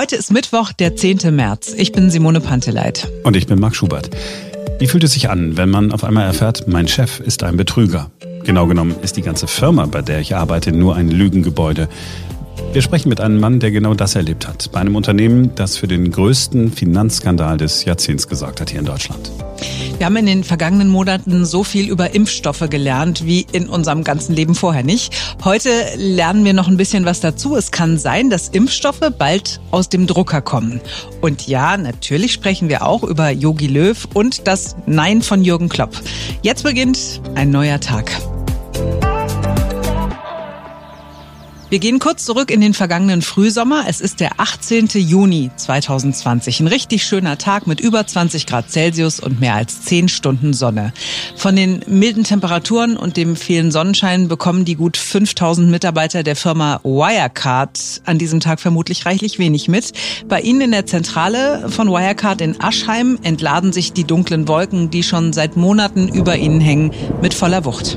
Heute ist Mittwoch, der 10. März. Ich bin Simone Panteleit. Und ich bin Marc Schubert. Wie fühlt es sich an, wenn man auf einmal erfährt, mein Chef ist ein Betrüger? Genau genommen ist die ganze Firma, bei der ich arbeite, nur ein Lügengebäude. Wir sprechen mit einem Mann, der genau das erlebt hat. Bei einem Unternehmen, das für den größten Finanzskandal des Jahrzehnts gesorgt hat hier in Deutschland. Wir haben in den vergangenen Monaten so viel über Impfstoffe gelernt wie in unserem ganzen Leben vorher nicht. Heute lernen wir noch ein bisschen was dazu. Es kann sein, dass Impfstoffe bald aus dem Drucker kommen. Und ja, natürlich sprechen wir auch über Yogi Löw und das Nein von Jürgen Klopp. Jetzt beginnt ein neuer Tag. Wir gehen kurz zurück in den vergangenen Frühsommer. Es ist der 18. Juni 2020. Ein richtig schöner Tag mit über 20 Grad Celsius und mehr als 10 Stunden Sonne. Von den milden Temperaturen und dem vielen Sonnenschein bekommen die gut 5000 Mitarbeiter der Firma Wirecard an diesem Tag vermutlich reichlich wenig mit. Bei Ihnen in der Zentrale von Wirecard in Aschheim entladen sich die dunklen Wolken, die schon seit Monaten über Ihnen hängen, mit voller Wucht.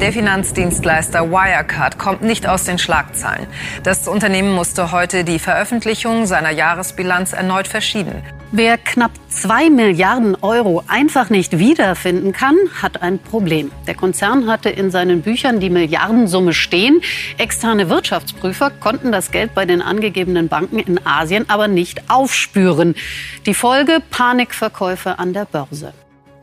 Der Finanzdienstleister Wirecard kommt nicht aus den Schlagzeilen. Das Unternehmen musste heute die Veröffentlichung seiner Jahresbilanz erneut verschieben. Wer knapp zwei Milliarden Euro einfach nicht wiederfinden kann, hat ein Problem. Der Konzern hatte in seinen Büchern die Milliardensumme stehen. Externe Wirtschaftsprüfer konnten das Geld bei den angegebenen Banken in Asien aber nicht aufspüren. Die Folge Panikverkäufe an der Börse.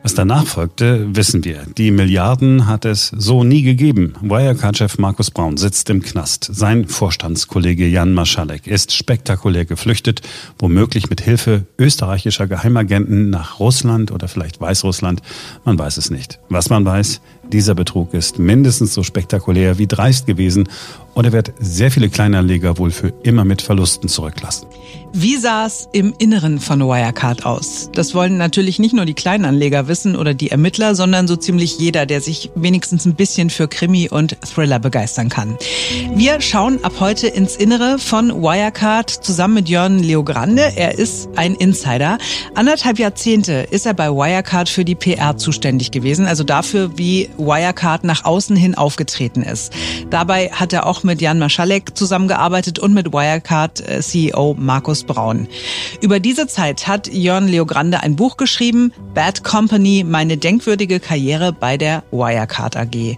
Was danach folgte, wissen wir. Die Milliarden hat es so nie gegeben. Wirecard-Chef Markus Braun sitzt im Knast. Sein Vorstandskollege Jan Maschalek ist spektakulär geflüchtet, womöglich mit Hilfe österreichischer Geheimagenten nach Russland oder vielleicht Weißrussland. Man weiß es nicht. Was man weiß, dieser Betrug ist mindestens so spektakulär wie dreist gewesen und er wird sehr viele Kleinanleger wohl für immer mit Verlusten zurücklassen. Wie sah es im Inneren von Wirecard aus? Das wollen natürlich nicht nur die Kleinanleger wissen oder die Ermittler, sondern so ziemlich jeder, der sich wenigstens ein bisschen für Krimi und Thriller begeistern kann. Wir schauen ab heute ins Innere von Wirecard zusammen mit Jörn Leogrande. Er ist ein Insider. Anderthalb Jahrzehnte ist er bei Wirecard für die PR zuständig gewesen, also dafür, wie Wirecard nach außen hin aufgetreten ist. Dabei hat er auch mit Jan Maschalek zusammengearbeitet und mit Wirecard-CEO äh, Markus Braun. Über diese Zeit hat Jörn Leogrande ein Buch geschrieben, Bad Company, meine denkwürdige Karriere bei der Wirecard AG.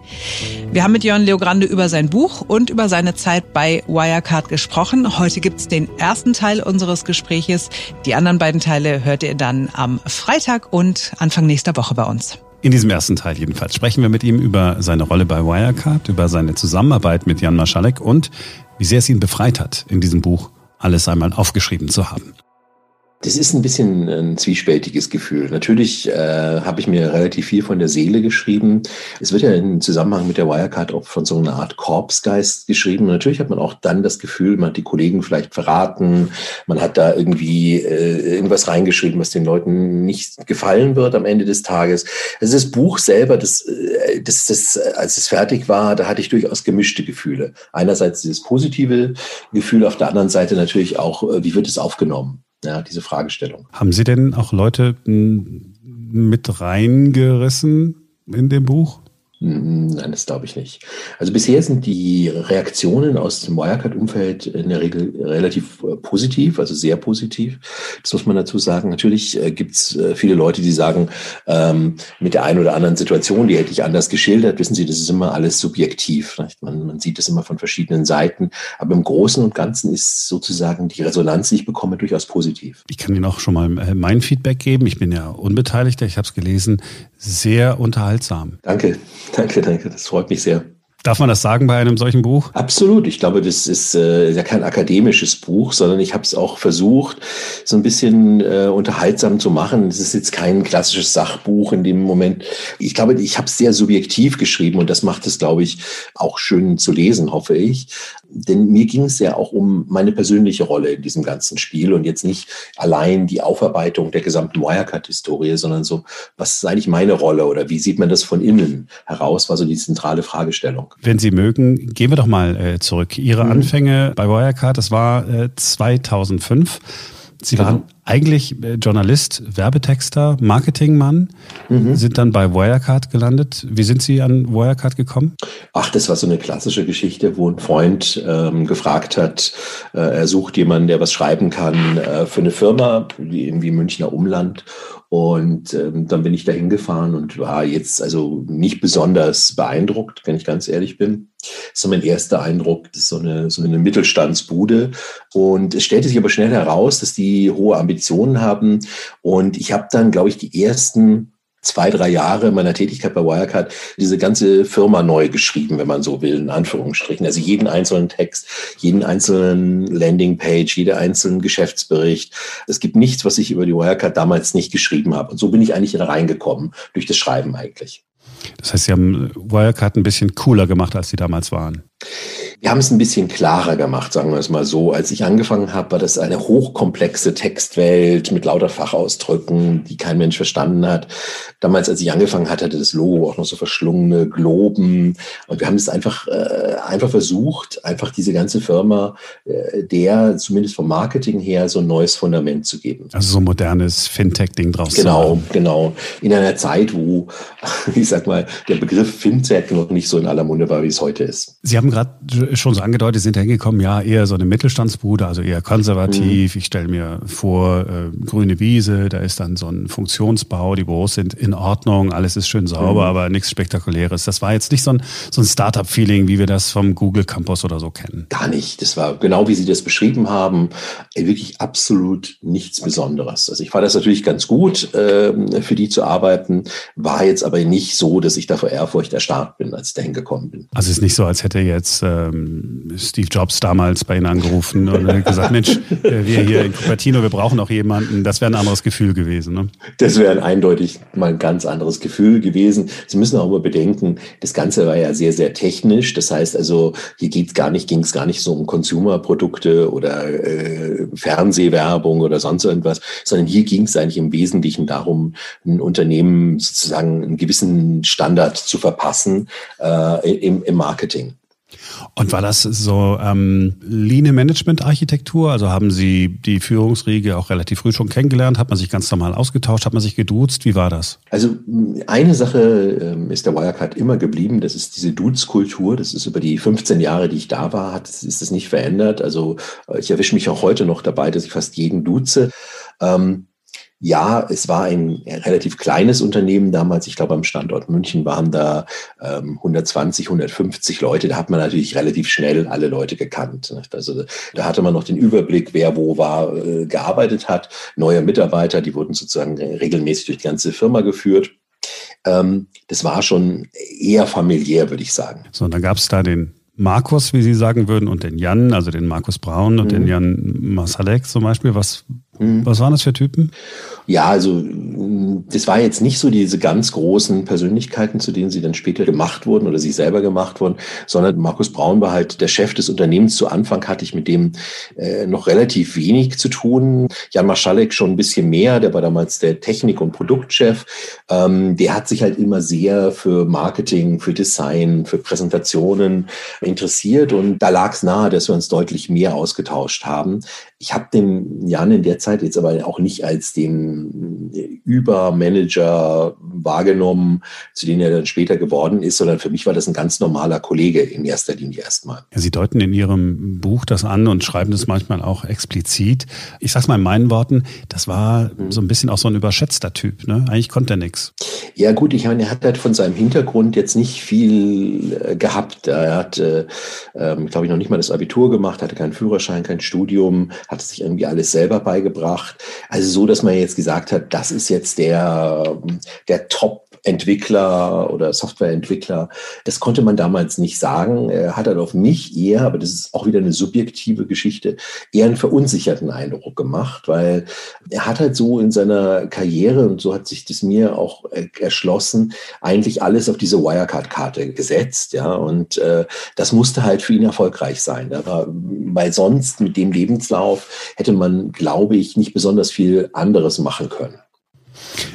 Wir haben mit Jörn Leogrande über sein Buch und über seine Zeit bei Wirecard gesprochen. Heute gibt's den ersten Teil unseres Gespräches. Die anderen beiden Teile hört ihr dann am Freitag und Anfang nächster Woche bei uns. In diesem ersten Teil jedenfalls sprechen wir mit ihm über seine Rolle bei Wirecard, über seine Zusammenarbeit mit Jan Maschalek und wie sehr es ihn befreit hat, in diesem Buch alles einmal aufgeschrieben zu haben. Das ist ein bisschen ein zwiespältiges Gefühl. Natürlich äh, habe ich mir relativ viel von der Seele geschrieben. Es wird ja im Zusammenhang mit der Wirecard auch von so einer Art Korpsgeist geschrieben. Und natürlich hat man auch dann das Gefühl, man hat die Kollegen vielleicht verraten, man hat da irgendwie äh, irgendwas reingeschrieben, was den Leuten nicht gefallen wird am Ende des Tages. Also das Buch selber, das, äh, das, das, als es fertig war, da hatte ich durchaus gemischte Gefühle. Einerseits dieses positive Gefühl, auf der anderen Seite natürlich auch, äh, wie wird es aufgenommen? Ja, diese Fragestellung. Haben Sie denn auch Leute mit reingerissen in dem Buch? Hm, nein, das glaube ich nicht. Also bisher sind die Reaktionen aus dem Wirecard-Umfeld in der Regel relativ äh, positiv, also sehr positiv. Das muss man dazu sagen. Natürlich äh, gibt es äh, viele Leute, die sagen, ähm, mit der einen oder anderen Situation, die hätte ich anders geschildert. Wissen Sie, das ist immer alles subjektiv. Man, man sieht es immer von verschiedenen Seiten. Aber im Großen und Ganzen ist sozusagen die Resonanz, die ich bekomme, durchaus positiv. Ich kann Ihnen auch schon mal mein Feedback geben. Ich bin ja Unbeteiligter. Ich habe es gelesen. Sehr unterhaltsam. Danke. Danke, danke. Das freut mich sehr. Darf man das sagen bei einem solchen Buch? Absolut. Ich glaube, das ist äh, ja kein akademisches Buch, sondern ich habe es auch versucht, so ein bisschen äh, unterhaltsam zu machen. Es ist jetzt kein klassisches Sachbuch in dem Moment. Ich glaube, ich habe es sehr subjektiv geschrieben und das macht es, glaube ich, auch schön zu lesen, hoffe ich. Denn mir ging es ja auch um meine persönliche Rolle in diesem ganzen Spiel und jetzt nicht allein die Aufarbeitung der gesamten Wirecard-Historie, sondern so, was ist eigentlich meine Rolle oder wie sieht man das von innen heraus, war so die zentrale Fragestellung. Wenn Sie mögen, gehen wir doch mal äh, zurück. Ihre mhm. Anfänge bei Wirecard, das war äh, 2005. Sie waren Eigentlich äh, Journalist, Werbetexter, Marketingmann, mhm. sind dann bei Wirecard gelandet. Wie sind Sie an Wirecard gekommen? Ach, das war so eine klassische Geschichte, wo ein Freund ähm, gefragt hat, äh, er sucht jemanden, der was schreiben kann äh, für eine Firma, wie irgendwie Münchner Umland. Und ähm, dann bin ich da hingefahren und war jetzt also nicht besonders beeindruckt, wenn ich ganz ehrlich bin. Ist mein erster Eindruck. Das ist so eine, so eine Mittelstandsbude. Und es stellte sich aber schnell heraus, dass die hohe Ambitionen haben. Und ich habe dann, glaube ich, die ersten zwei, drei Jahre meiner Tätigkeit bei Wirecard diese ganze Firma neu geschrieben, wenn man so will, in Anführungsstrichen. Also jeden einzelnen Text, jeden einzelnen Landingpage, jeden einzelnen Geschäftsbericht. Es gibt nichts, was ich über die Wirecard damals nicht geschrieben habe. Und so bin ich eigentlich da reingekommen, durch das Schreiben eigentlich. Das heißt, Sie haben Wirecard ein bisschen cooler gemacht, als Sie damals waren. Wir haben es ein bisschen klarer gemacht, sagen wir es mal so. Als ich angefangen habe, war das eine hochkomplexe Textwelt mit lauter Fachausdrücken, die kein Mensch verstanden hat. Damals, als ich angefangen hatte, hatte das Logo auch noch so verschlungene Globen. Und wir haben es einfach, äh, einfach versucht, einfach diese ganze Firma, äh, der zumindest vom Marketing her so ein neues Fundament zu geben. Also so ein modernes Fintech-Ding draus Genau, genau. In einer Zeit, wo, ich sag mal, der Begriff Fintech noch nicht so in aller Munde war, wie es heute ist. Sie haben gerade schon so angedeutet, sind hingekommen, ja, eher so eine Mittelstandsbude, also eher konservativ. Mhm. Ich stelle mir vor, äh, grüne Wiese, da ist dann so ein Funktionsbau, die Büros sind in Ordnung, alles ist schön sauber, mhm. aber nichts Spektakuläres. Das war jetzt nicht so ein, so ein Startup-Feeling, wie wir das vom Google Campus oder so kennen. Gar nicht. Das war genau wie Sie das beschrieben haben, wirklich absolut nichts Besonderes. Also ich fand das natürlich ganz gut, äh, für die zu arbeiten, war jetzt aber nicht so, dass ich da vor Ehrfurcht erstarrt bin, als ich dahin gekommen bin. Also es ist nicht so, als hätte jetzt ähm, Steve Jobs damals bei Ihnen angerufen und gesagt, Mensch, äh, wir hier in Cupertino, wir brauchen noch jemanden. Das wäre ein anderes Gefühl gewesen. Ne? Das wäre eindeutig mal ein ganz anderes Gefühl gewesen. Sie müssen auch mal bedenken, das Ganze war ja sehr, sehr technisch. Das heißt also, hier geht's gar nicht, ging es gar nicht so um Consumer-Produkte oder äh, Fernsehwerbung oder sonst irgendwas, sondern hier ging es eigentlich im Wesentlichen darum, ein Unternehmen sozusagen einen gewissen Standard zu verpassen äh, im, im Marketing. Und war das so ähm, Lean Management Architektur? Also haben Sie die Führungsriege auch relativ früh schon kennengelernt? Hat man sich ganz normal ausgetauscht? Hat man sich geduzt? Wie war das? Also eine Sache ähm, ist der Wirecard immer geblieben. Das ist diese Dudes-Kultur. Das ist über die 15 Jahre, die ich da war, hat, ist das nicht verändert. Also äh, ich erwische mich auch heute noch dabei, dass ich fast jeden duze. Ähm, ja, es war ein relativ kleines Unternehmen damals. Ich glaube, am Standort München waren da ähm, 120, 150 Leute. Da hat man natürlich relativ schnell alle Leute gekannt. Also da hatte man noch den Überblick, wer wo war, äh, gearbeitet hat. Neue Mitarbeiter, die wurden sozusagen regelmäßig durch die ganze Firma geführt. Ähm, das war schon eher familiär, würde ich sagen. So, und dann gab es da den Markus, wie Sie sagen würden, und den Jan, also den Markus Braun und mhm. den Jan Masalek zum Beispiel. Was, mhm. was waren das für Typen? Ja, also das war jetzt nicht so diese ganz großen Persönlichkeiten, zu denen sie dann später gemacht wurden oder sich selber gemacht wurden, sondern Markus Braun war halt der Chef des Unternehmens. Zu Anfang hatte ich mit dem äh, noch relativ wenig zu tun. Jan Maschalek schon ein bisschen mehr, der war damals der Technik- und Produktchef. Ähm, der hat sich halt immer sehr für Marketing, für Design, für Präsentationen interessiert und da lag es nahe, dass wir uns deutlich mehr ausgetauscht haben. Ich habe den Jan in der Zeit jetzt aber auch nicht als den Übermanager wahrgenommen, zu dem er dann später geworden ist, sondern für mich war das ein ganz normaler Kollege in erster Linie erstmal. Sie deuten in Ihrem Buch das an und schreiben das manchmal auch explizit. Ich sag's mal in meinen Worten, das war mhm. so ein bisschen auch so ein überschätzter Typ. Ne? Eigentlich konnte er nichts. Ja gut, ich meine, er hat halt von seinem Hintergrund jetzt nicht viel äh, gehabt. Er hat, äh, ähm, glaube ich, noch nicht mal das Abitur gemacht, hatte keinen Führerschein, kein Studium, hat sich irgendwie alles selber beigebracht. Also so, dass man jetzt gesagt hat, das ist jetzt der, der Top Entwickler oder Softwareentwickler. Das konnte man damals nicht sagen. Er hat halt auf mich eher, aber das ist auch wieder eine subjektive Geschichte, eher einen verunsicherten Eindruck gemacht, weil er hat halt so in seiner Karriere, und so hat sich das mir auch erschlossen, eigentlich alles auf diese Wirecard-Karte gesetzt. Ja, und äh, das musste halt für ihn erfolgreich sein. War, weil sonst mit dem Lebenslauf hätte man, glaube ich, nicht besonders viel anderes machen können.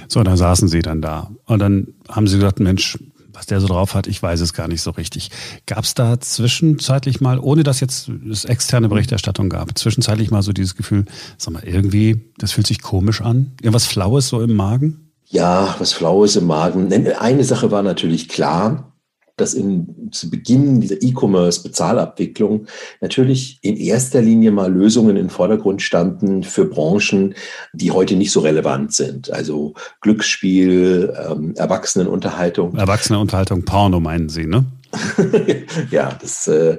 So, dann saßen sie dann da. Und dann haben sie gesagt, Mensch, was der so drauf hat, ich weiß es gar nicht so richtig. Gab es da zwischenzeitlich mal, ohne dass jetzt es externe Berichterstattung gab, zwischenzeitlich mal so dieses Gefühl, sag mal, irgendwie, das fühlt sich komisch an? Irgendwas Flaues so im Magen? Ja, was Flaues im Magen. Eine Sache war natürlich klar, dass in, zu Beginn dieser E-Commerce-Bezahlabwicklung natürlich in erster Linie mal Lösungen im Vordergrund standen für Branchen, die heute nicht so relevant sind. Also Glücksspiel, ähm, Erwachsenenunterhaltung. Erwachsenenunterhaltung, Porno meinen Sie, ne? ja, das äh,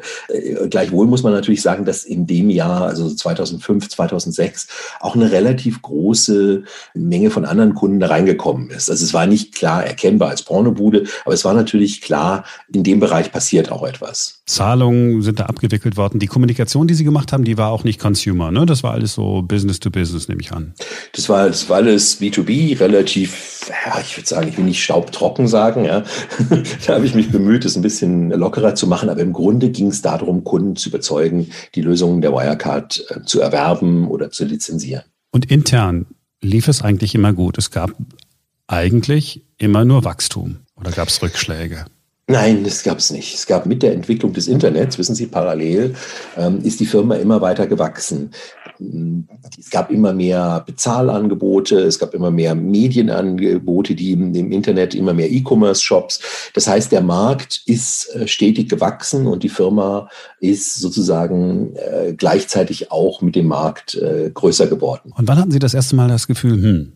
gleichwohl muss man natürlich sagen, dass in dem Jahr, also 2005, 2006, auch eine relativ große Menge von anderen Kunden da reingekommen ist. Also es war nicht klar erkennbar als Pornobude, aber es war natürlich klar, in dem Bereich passiert auch etwas. Zahlungen sind da abgewickelt worden. Die Kommunikation, die Sie gemacht haben, die war auch nicht Consumer, ne? Das war alles so Business to Business, nehme ich an. Das war, das war alles B2B, relativ, ja, ich würde sagen, ich will nicht staubtrocken sagen, ja. da habe ich mich bemüht, das ein bisschen bisschen lockerer zu machen. Aber im Grunde ging es darum, Kunden zu überzeugen, die Lösungen der Wirecard äh, zu erwerben oder zu lizenzieren. Und intern lief es eigentlich immer gut. Es gab eigentlich immer nur Wachstum oder gab es Rückschläge? Nein, das gab es nicht. Es gab mit der Entwicklung des Internets, wissen Sie, parallel ähm, ist die Firma immer weiter gewachsen. Es gab immer mehr Bezahlangebote, es gab immer mehr Medienangebote, die im, im Internet, immer mehr E-Commerce-Shops. Das heißt, der Markt ist äh, stetig gewachsen und die Firma ist sozusagen äh, gleichzeitig auch mit dem Markt äh, größer geworden. Und wann hatten Sie das erste Mal das Gefühl, hm,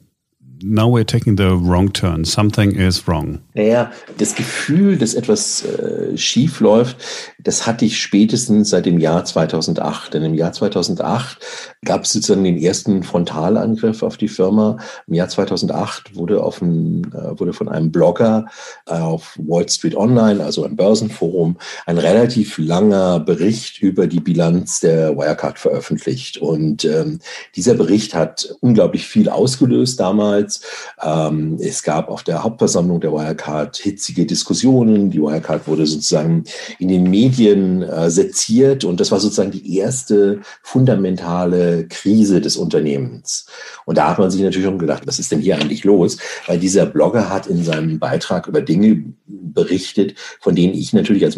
now we're taking the wrong turn. Something is wrong. Naja, das Gefühl, dass etwas äh, schief läuft, das hatte ich spätestens seit dem Jahr 2008. Denn im Jahr 2008 gab es sozusagen den ersten Frontalangriff auf die Firma. Im Jahr 2008 wurde, auf ein, äh, wurde von einem Blogger äh, auf Wall Street Online, also ein Börsenforum, ein relativ langer Bericht über die Bilanz der Wirecard veröffentlicht. Und ähm, dieser Bericht hat unglaublich viel ausgelöst damals damals. Ähm, es gab auf der Hauptversammlung der Wirecard hitzige Diskussionen. Die Wirecard wurde sozusagen in den Medien äh, seziert und das war sozusagen die erste fundamentale Krise des Unternehmens. Und da hat man sich natürlich schon gedacht, was ist denn hier eigentlich los? Weil dieser Blogger hat in seinem Beitrag über Dinge berichtet, von denen ich natürlich als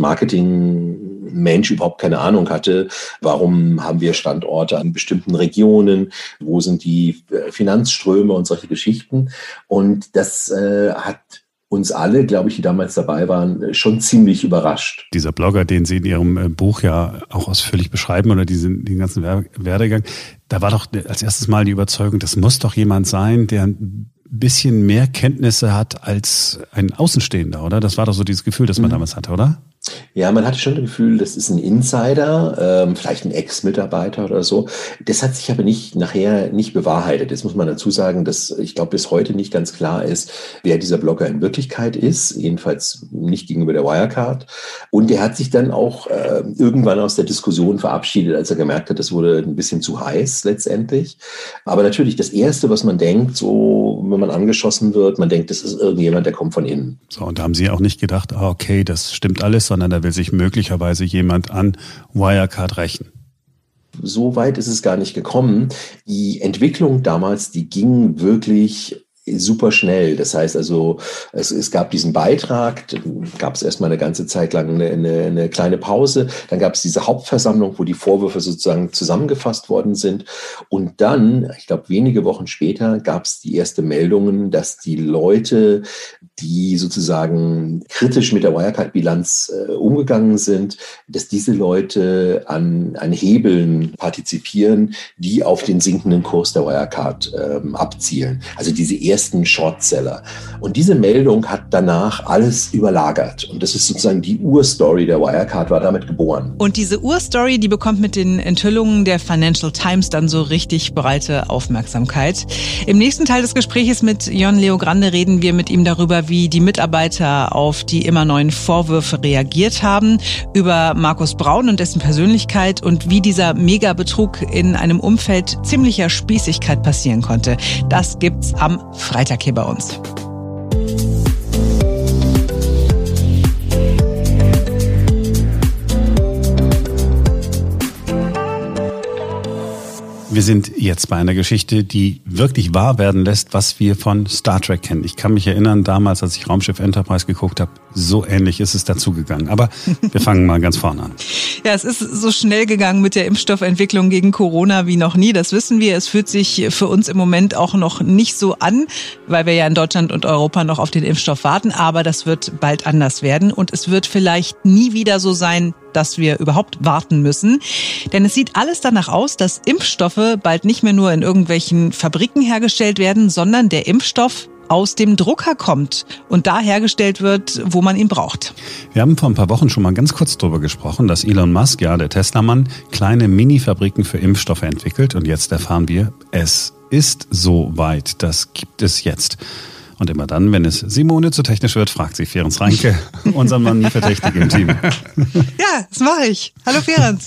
Marketingmensch überhaupt keine Ahnung hatte. Warum haben wir Standorte an bestimmten Regionen? Wo sind die äh, Finanzströme und solche Geschichten? Und das äh, hat uns alle, glaube ich, die damals dabei waren, schon ziemlich überrascht. Dieser Blogger, den Sie in Ihrem äh, Buch ja auch ausführlich beschreiben oder diesen, den ganzen Werdegang, da war doch als erstes Mal die Überzeugung, das muss doch jemand sein, der ein bisschen mehr Kenntnisse hat als ein Außenstehender, oder? Das war doch so dieses Gefühl, das man mhm. damals hatte, oder? Ja, man hatte schon das Gefühl, das ist ein Insider, ähm, vielleicht ein Ex-Mitarbeiter oder so. Das hat sich aber nicht nachher nicht bewahrheitet. Jetzt muss man dazu sagen, dass ich glaube, bis heute nicht ganz klar ist, wer dieser Blogger in Wirklichkeit ist, jedenfalls nicht gegenüber der Wirecard. Und der hat sich dann auch äh, irgendwann aus der Diskussion verabschiedet, als er gemerkt hat, das wurde ein bisschen zu heiß letztendlich. Aber natürlich das Erste, was man denkt, so wenn man angeschossen wird, man denkt, das ist irgendjemand, der kommt von innen. So, und da haben Sie auch nicht gedacht, ah, okay, das stimmt alles, sondern da will sich möglicherweise jemand an Wirecard rächen. So weit ist es gar nicht gekommen. Die Entwicklung damals, die ging wirklich super schnell. Das heißt also, es, es gab diesen Beitrag, gab es erstmal eine ganze Zeit lang eine, eine, eine kleine Pause, dann gab es diese Hauptversammlung, wo die Vorwürfe sozusagen zusammengefasst worden sind. Und dann, ich glaube, wenige Wochen später gab es die erste Meldungen, dass die Leute, die sozusagen kritisch mit der Wirecard-Bilanz äh, umgegangen sind, dass diese Leute an, an Hebeln partizipieren, die auf den sinkenden Kurs der Wirecard ähm, abzielen. Also diese ersten Shortseller. Und diese Meldung hat danach alles überlagert. Und das ist sozusagen die Urstory der Wirecard, war damit geboren. Und diese Urstory, die bekommt mit den Enthüllungen der Financial Times dann so richtig breite Aufmerksamkeit. Im nächsten Teil des Gesprächs mit Jon Leo Grande reden wir mit ihm darüber, wie die Mitarbeiter auf die immer neuen Vorwürfe reagiert haben, über Markus Braun und dessen Persönlichkeit und wie dieser Megabetrug in einem Umfeld ziemlicher Spießigkeit passieren konnte. Das gibt's am Freitag hier bei uns. Wir sind jetzt bei einer Geschichte, die wirklich wahr werden lässt, was wir von Star Trek kennen. Ich kann mich erinnern, damals, als ich Raumschiff Enterprise geguckt habe, So ähnlich ist es dazu gegangen. Aber wir fangen mal ganz vorne an. Ja, es ist so schnell gegangen mit der Impfstoffentwicklung gegen Corona wie noch nie. Das wissen wir. Es fühlt sich für uns im Moment auch noch nicht so an, weil wir ja in Deutschland und Europa noch auf den Impfstoff warten. Aber das wird bald anders werden. Und es wird vielleicht nie wieder so sein, dass wir überhaupt warten müssen. Denn es sieht alles danach aus, dass Impfstoffe bald nicht mehr nur in irgendwelchen Fabriken hergestellt werden, sondern der Impfstoff aus dem Drucker kommt und da hergestellt wird, wo man ihn braucht. Wir haben vor ein paar Wochen schon mal ganz kurz darüber gesprochen, dass Elon Musk, ja der Tesla-Mann, kleine Mini-Fabriken für Impfstoffe entwickelt und jetzt erfahren wir, es ist so weit, das gibt es jetzt. Und immer dann, wenn es Simone zu technisch wird, fragt sie Ferenc Reinke, unseren Mann nie verdächtig im Team. Ja, das mache ich. Hallo Ferenc.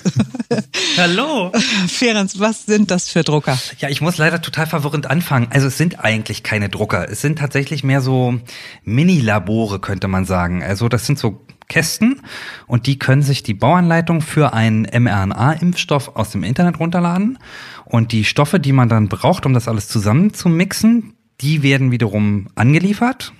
Hallo. Ferenc, was sind das für Drucker? Ja, ich muss leider total verwirrend anfangen. Also es sind eigentlich keine Drucker. Es sind tatsächlich mehr so Mini-Labore, könnte man sagen. Also das sind so Kästen und die können sich die Bauanleitung für einen mRNA-Impfstoff aus dem Internet runterladen. Und die Stoffe, die man dann braucht, um das alles zusammen zu mixen, die werden wiederum angeliefert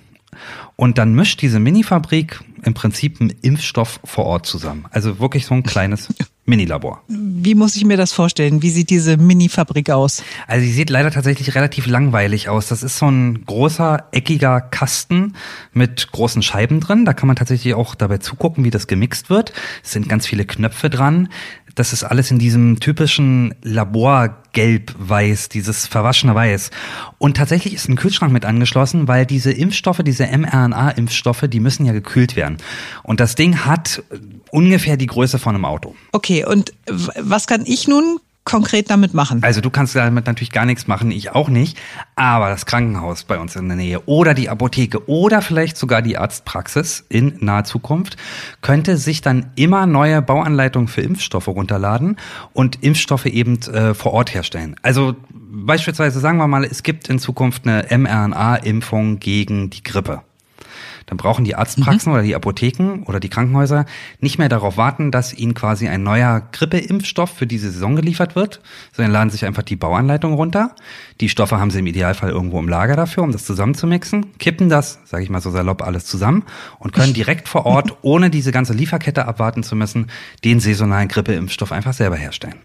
und dann mischt diese Minifabrik im Prinzip einen Impfstoff vor Ort zusammen. Also wirklich so ein kleines Minilabor. Wie muss ich mir das vorstellen? Wie sieht diese Minifabrik aus? Also sie sieht leider tatsächlich relativ langweilig aus. Das ist so ein großer, eckiger Kasten mit großen Scheiben drin. Da kann man tatsächlich auch dabei zugucken, wie das gemixt wird. Es sind ganz viele Knöpfe dran das ist alles in diesem typischen Laborgelb-Weiß, dieses verwaschene Weiß. Und tatsächlich ist ein Kühlschrank mit angeschlossen, weil diese Impfstoffe, diese mRNA-Impfstoffe, die müssen ja gekühlt werden. Und das Ding hat ungefähr die Größe von einem Auto. Okay, und was kann ich nun konkret damit machen? Also du kannst damit natürlich gar nichts machen, ich auch nicht. Aber das Krankenhaus bei uns in der Nähe oder die Apotheke oder vielleicht sogar die Arztpraxis in naher Zukunft könnte sich dann immer neue Bauanleitungen für Impfstoffe runterladen und Impfstoffe eben äh, vor Ort herstellen. Also beispielsweise sagen wir mal, es gibt in Zukunft eine mRNA-Impfung gegen die Grippe dann brauchen die Arztpraxen mhm. oder die Apotheken oder die Krankenhäuser nicht mehr darauf warten, dass ihnen quasi ein neuer Grippeimpfstoff für diese Saison geliefert wird, sondern laden sich einfach die Bauanleitung runter. Die Stoffe haben sie im Idealfall irgendwo im Lager dafür, um das zusammenzumixen, kippen das, sage ich mal so salopp, alles zusammen und können direkt vor Ort, ohne diese ganze Lieferkette abwarten zu müssen, den saisonalen Grippeimpfstoff einfach selber herstellen.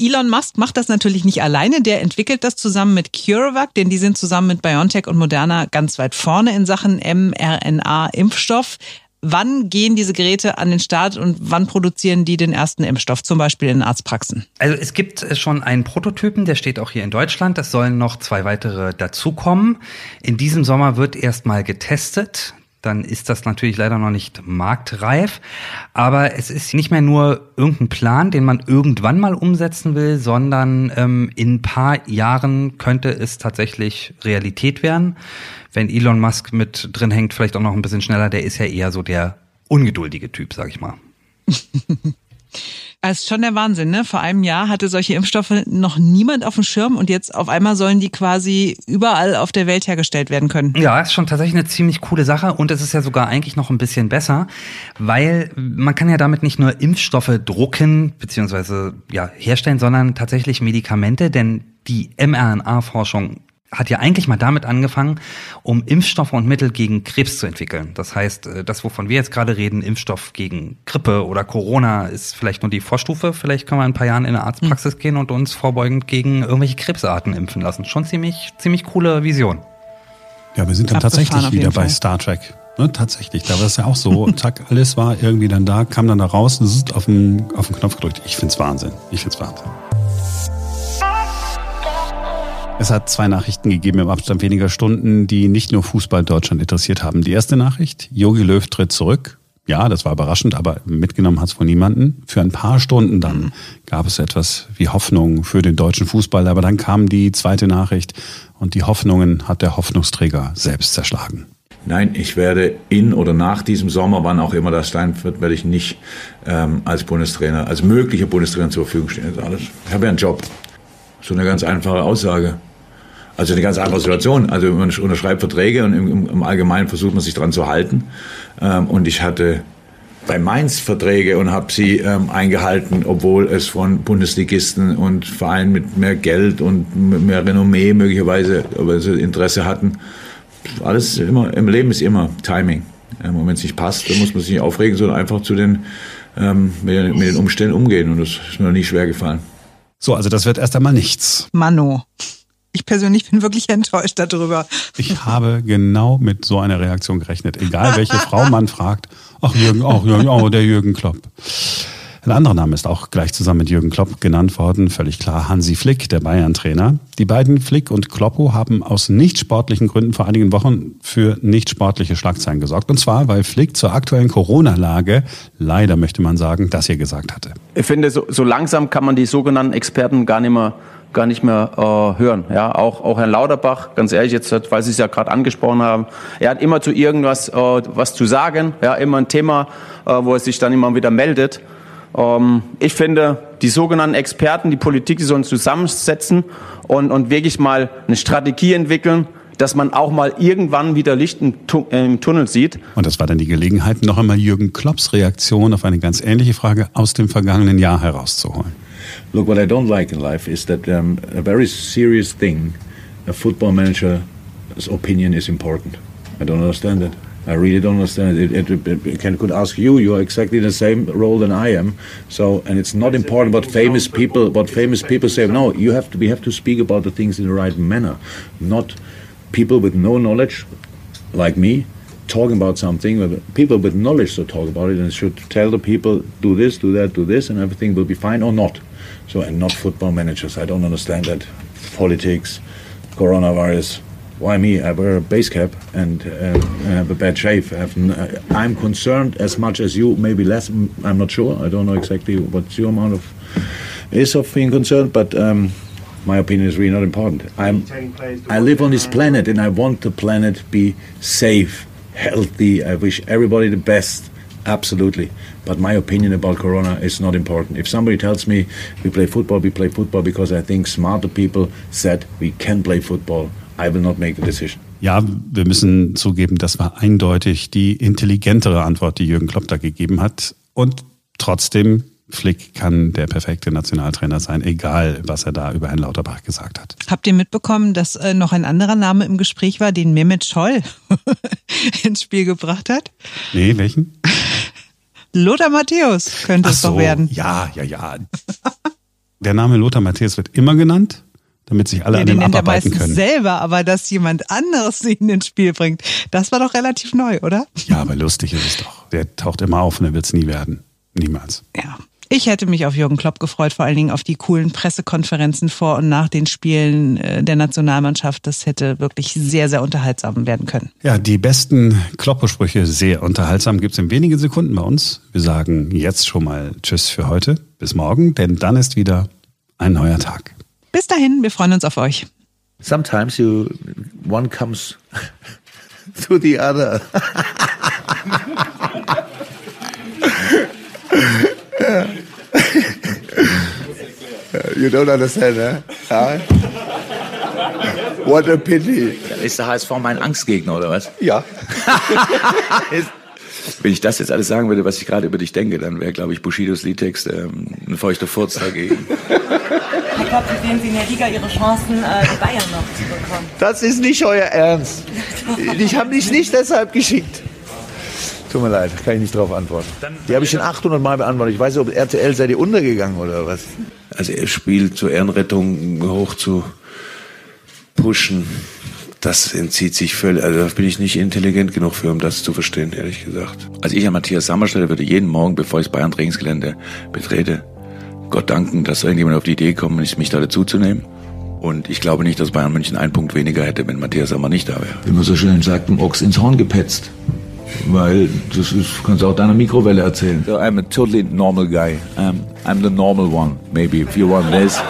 Elon Musk macht das natürlich nicht alleine. Der entwickelt das zusammen mit CureVac, denn die sind zusammen mit BioNTech und Moderna ganz weit vorne in Sachen mRNA-Impfstoff. Wann gehen diese Geräte an den Start und wann produzieren die den ersten Impfstoff, zum Beispiel in Arztpraxen? Also es gibt schon einen Prototypen, der steht auch hier in Deutschland. Es sollen noch zwei weitere dazukommen. In diesem Sommer wird erstmal getestet dann ist das natürlich leider noch nicht marktreif. Aber es ist nicht mehr nur irgendein Plan, den man irgendwann mal umsetzen will, sondern ähm, in ein paar Jahren könnte es tatsächlich Realität werden. Wenn Elon Musk mit drin hängt, vielleicht auch noch ein bisschen schneller, der ist ja eher so der ungeduldige Typ, sag ich mal. Das ist schon der Wahnsinn, ne? Vor einem Jahr hatte solche Impfstoffe noch niemand auf dem Schirm und jetzt auf einmal sollen die quasi überall auf der Welt hergestellt werden können. Ja, ist schon tatsächlich eine ziemlich coole Sache und es ist ja sogar eigentlich noch ein bisschen besser, weil man kann ja damit nicht nur Impfstoffe drucken beziehungsweise ja herstellen, sondern tatsächlich Medikamente, denn die mRNA-Forschung hat ja eigentlich mal damit angefangen, um Impfstoffe und Mittel gegen Krebs zu entwickeln. Das heißt, äh, das, wovon wir jetzt gerade reden, Impfstoff gegen Grippe oder Corona, ist vielleicht nur die Vorstufe. Vielleicht können wir in ein paar Jahren in eine Arztpraxis gehen und uns vorbeugend gegen irgendwelche Krebsarten impfen lassen. Schon ziemlich, ziemlich coole Vision. Ja, wir sind dann tatsächlich wieder bei Star Trek. Ne, tatsächlich, da war es ja auch so, zack, alles war irgendwie dann da, kam dann da raus, auf den, auf den Knopf gedrückt. Ich find's Wahnsinn. Ich find's Wahnsinn. Es hat zwei Nachrichten gegeben im Abstand weniger Stunden, die nicht nur Fußball Deutschland interessiert haben. Die erste Nachricht, Jogi Löw tritt zurück. Ja, das war überraschend, aber mitgenommen hat es von niemanden. Für ein paar Stunden dann gab es etwas wie Hoffnung für den deutschen Fußball, aber dann kam die zweite Nachricht und die Hoffnungen hat der Hoffnungsträger selbst zerschlagen. Nein, ich werde in oder nach diesem Sommer, wann auch immer das sein wird, werde ich nicht ähm, als Bundestrainer, als möglicher Bundestrainer zur Verfügung stehen. alles. Ich habe ja einen Job. So eine ganz einfache Aussage. Also eine ganz andere Situation. Also man unterschreibt Verträge und im, im Allgemeinen versucht man sich daran zu halten. Ähm, und ich hatte bei Mainz Verträge und habe sie ähm, eingehalten, obwohl es von Bundesligisten und Vereinen mit mehr Geld und mehr Renommee möglicherweise aber sie Interesse hatten. Alles immer im Leben ist immer Timing. Ähm, und wenn es nicht passt, dann muss man sich nicht aufregen, sondern einfach zu den, ähm, mit, den, mit den Umständen umgehen. Und das ist mir noch nie schwer gefallen. So, also das wird erst einmal nichts. Mano. Ich persönlich bin wirklich enttäuscht darüber. Ich habe genau mit so einer Reaktion gerechnet. Egal welche Frau man fragt. Ach Jürgen, ach Jürgen, oh, der Jürgen Klopp. Ein anderer Name ist auch gleich zusammen mit Jürgen Klopp genannt worden, völlig klar Hansi Flick, der Bayern-Trainer. Die beiden Flick und Kloppo haben aus nicht sportlichen Gründen vor einigen Wochen für nicht sportliche Schlagzeilen gesorgt. Und zwar, weil Flick zur aktuellen Corona-Lage, leider möchte man sagen, das hier gesagt hatte. Ich finde, so, so langsam kann man die sogenannten Experten gar nicht mehr gar nicht mehr äh, hören. Ja, auch, auch Herrn Lauterbach, ganz ehrlich, jetzt, weil Sie es ja gerade angesprochen haben, er hat immer zu irgendwas äh, was zu sagen, ja, immer ein Thema, äh, wo er sich dann immer wieder meldet. Ähm, ich finde, die sogenannten Experten, die Politik, die sollen zusammensetzen und, und wirklich mal eine Strategie entwickeln, dass man auch mal irgendwann wieder Licht im, im, Tunnel sieht. Und das war dann die Gelegenheit, noch einmal Jürgen Klopps Reaktion auf eine ganz ähnliche Frage aus dem vergangenen Jahr herauszuholen. Look, what I don't like in life is that um, a very serious thing, a football manager's opinion is important. I don't understand it. I really don't understand it. It, it, it can, could ask you. You are exactly in the same role than I am. So, and it's not important what famous people, what famous people say. No, you have to. We have to speak about the things in the right manner, not people with no knowledge, like me, talking about something. People with knowledge should talk about it and should tell the people, do this, do that, do this, and everything will be fine or not. So, and not football managers. I don't understand that. Politics, coronavirus why me? I wear a base cap and uh, have a bad shave. Uh, I'm concerned as much as you, maybe less. I'm not sure. I don't know exactly what your amount of is of being concerned, but um, my opinion is really not important. I'm, I live on this planet and I want the planet be safe, healthy. I wish everybody the best, absolutely. But my opinion about Corona is not important. If somebody tells me we play football, we play football because I think smarter people said we can play football I will not make the decision. Ja, wir müssen zugeben, das war eindeutig die intelligentere Antwort, die Jürgen Klopp da gegeben hat. Und trotzdem, Flick kann der perfekte Nationaltrainer sein, egal was er da über Herrn Lauterbach gesagt hat. Habt ihr mitbekommen, dass äh, noch ein anderer Name im Gespräch war, den Mehmet Scholl ins Spiel gebracht hat? Nee, welchen? Lothar Matthäus könnte Ach es so, doch werden. Ja, ja, ja. Der Name Lothar Matthäus wird immer genannt damit sich alle ja, an dem abarbeiten können. selber, aber dass jemand anderes ihn ins Spiel bringt, das war doch relativ neu, oder? Ja, aber lustig ist es doch. Der taucht immer auf und er wird es nie werden. Niemals. Ja. Ich hätte mich auf Jürgen Klopp gefreut, vor allen Dingen auf die coolen Pressekonferenzen vor und nach den Spielen äh, der Nationalmannschaft. Das hätte wirklich sehr, sehr unterhaltsam werden können. Ja, die besten Klopp-Sprüche sehr unterhaltsam gibt's in wenigen Sekunden bei uns. Wir sagen jetzt schon mal Tschüss für heute. Bis morgen, denn dann ist wieder ein neuer Tag. Bis dahin, wir freuen uns auf euch. Sometimes you one comes to the other. you don't understand, eh? Huh? What a pity. Ist der HSV mein Angstgegner oder was? Ja. Wenn ich das jetzt alles sagen würde, was ich gerade über dich denke, dann wäre, glaube ich, Bushidos Liedtext ähm, ein feuchter Furz dagegen. Herr Klopp, wie sehen Sie in der Liga Ihre Chancen, äh, die Bayern noch zu bekommen? Das ist nicht euer Ernst. Ich habe dich nicht deshalb geschickt. Tut mir leid, kann ich nicht darauf antworten. Die habe ich schon 800 Mal beantwortet. Ich weiß nicht, ob RTL seid ihr untergegangen oder was? Also er spielt zur Ehrenrettung hoch zu pushen das entzieht sich völlig, also da bin ich nicht intelligent genug für, um das zu verstehen, ehrlich gesagt. Also ich an Matthias Sammerstelle würde jeden Morgen, bevor ich das Bayern Trainingsgelände betrete, Gott danken, dass irgendjemand auf die Idee gekommen ist, mich da dazu zu nehmen. Und ich glaube nicht, dass Bayern München einen Punkt weniger hätte, wenn Matthias Sammer nicht da wäre. Wie man so schön sagt, dem Ochs ins Horn gepetzt. Weil das ist, kannst du auch deiner Mikrowelle erzählen. So I'm a totally normal guy. I'm, I'm the normal one, maybe, if you want this.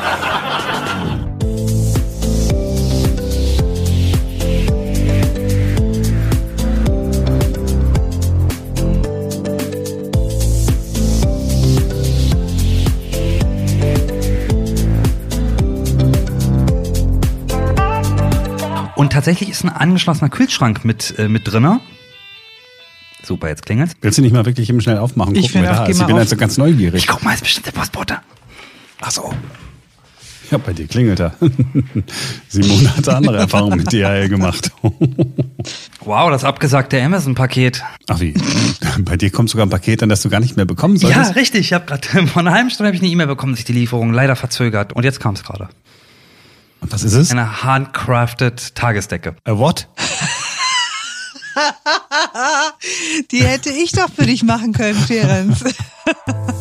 Und tatsächlich ist ein angeschlossener Kühlschrank mit, äh, mit drinne. Super, jetzt klingelt's. Willst du nicht mal wirklich eben schnell aufmachen? Ich, Gucken, wer da ist. Ich bin also ganz neugierig. Ich guck mal, ist bestimmt der Postbote. Ach so. Ja, bei dir klingelt er. Simone hat andere Erfahrungen mit DHL gemacht. wow, das abgesagte Amazon-Paket. Ach wie? Bei dir kommt sogar ein Paket an, das du gar nicht mehr bekommen solltest? Ja, richtig. Ich habe gerade vor einer halben Stunde habe ich eine E-Mail bekommen, dass sich die Lieferung leider verzögert. Und jetzt kam es gerade. Und was ist es? Eine handcrafted Tagesdecke. A what? Die hätte ich doch für dich machen können, Ferenc.